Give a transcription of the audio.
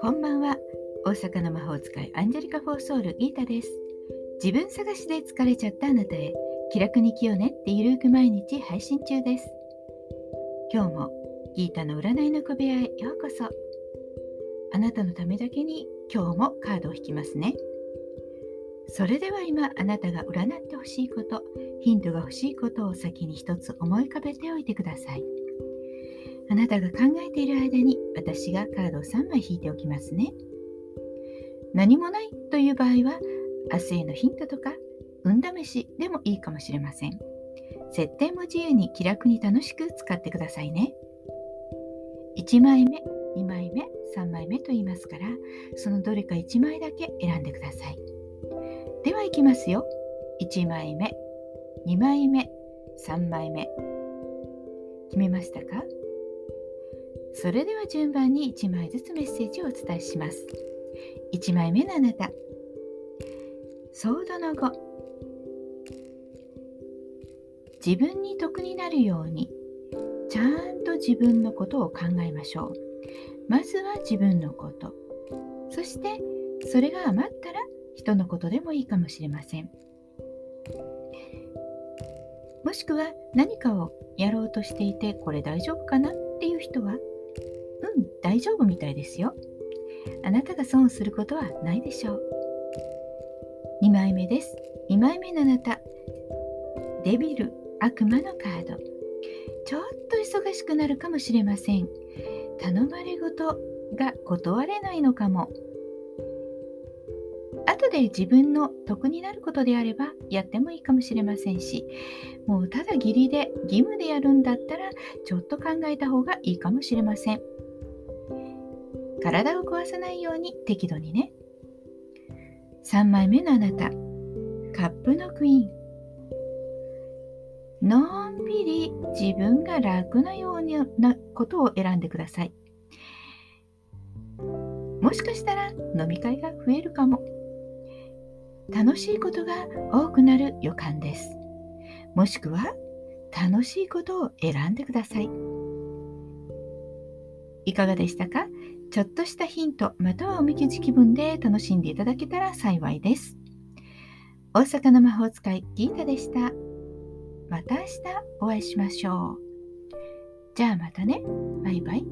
こんばんは。大阪の魔法使いアンジェリカ・フォーソウルギータです。自分探しで疲れちゃったあなたへ気楽に生きようねってゆるく毎日配信中です。今日もギータの占いの小部屋へようこそ。あなたのためだけに今日もカードを引きますね。それでは今あなたが占ってほしいことヒントが欲しいことを先に一つ思い浮かべておいてください。あなたが考えている間に私がカードを3枚引いておきますね。何もないという場合は明日へのヒントとか運試しでもいいかもしれません。設定も自由に気楽に楽しく使ってくださいね。1枚目2枚目3枚目と言いますからそのどれか1枚だけ選んでください。はいきますよ。1枚目。2枚目。3枚目。決めましたか？それでは順番に1枚ずつメッセージをお伝えします。1枚目のあなた。ソードの5自分に得になるように。ちゃんと自分のことを考えましょう。まずは自分のこと。そしてそれが余ったら人のことでもいいかもしれません。もしくは何かをやろうとしていてこれ大丈夫かなっていう人はうん大丈夫みたいですよ。あなたが損することはないでしょう。2枚目です。2枚目のあなた。デビル悪魔のカード。ちょっと忙しくなるかもしれません。頼まれごとが断れないのかも。後で自分の得になることであればやってもいいかもしれませんしもうただ義理で義務でやるんだったらちょっと考えた方がいいかもしれません。体を壊さないように適度にね。3枚目のあなた。カップのクイーン。のんびり自分が楽なようなことを選んでください。もしかしたら飲み会が増えるかも。楽しいことが多くなる予感です。もしくは楽しいことを選んでください。いかがでしたか？ちょっとしたヒントまたはおみくじ気分で楽しんでいただけたら幸いです。大阪の魔法使いギータでした。また明日お会いしましょう。じゃあまたね。バイバイ。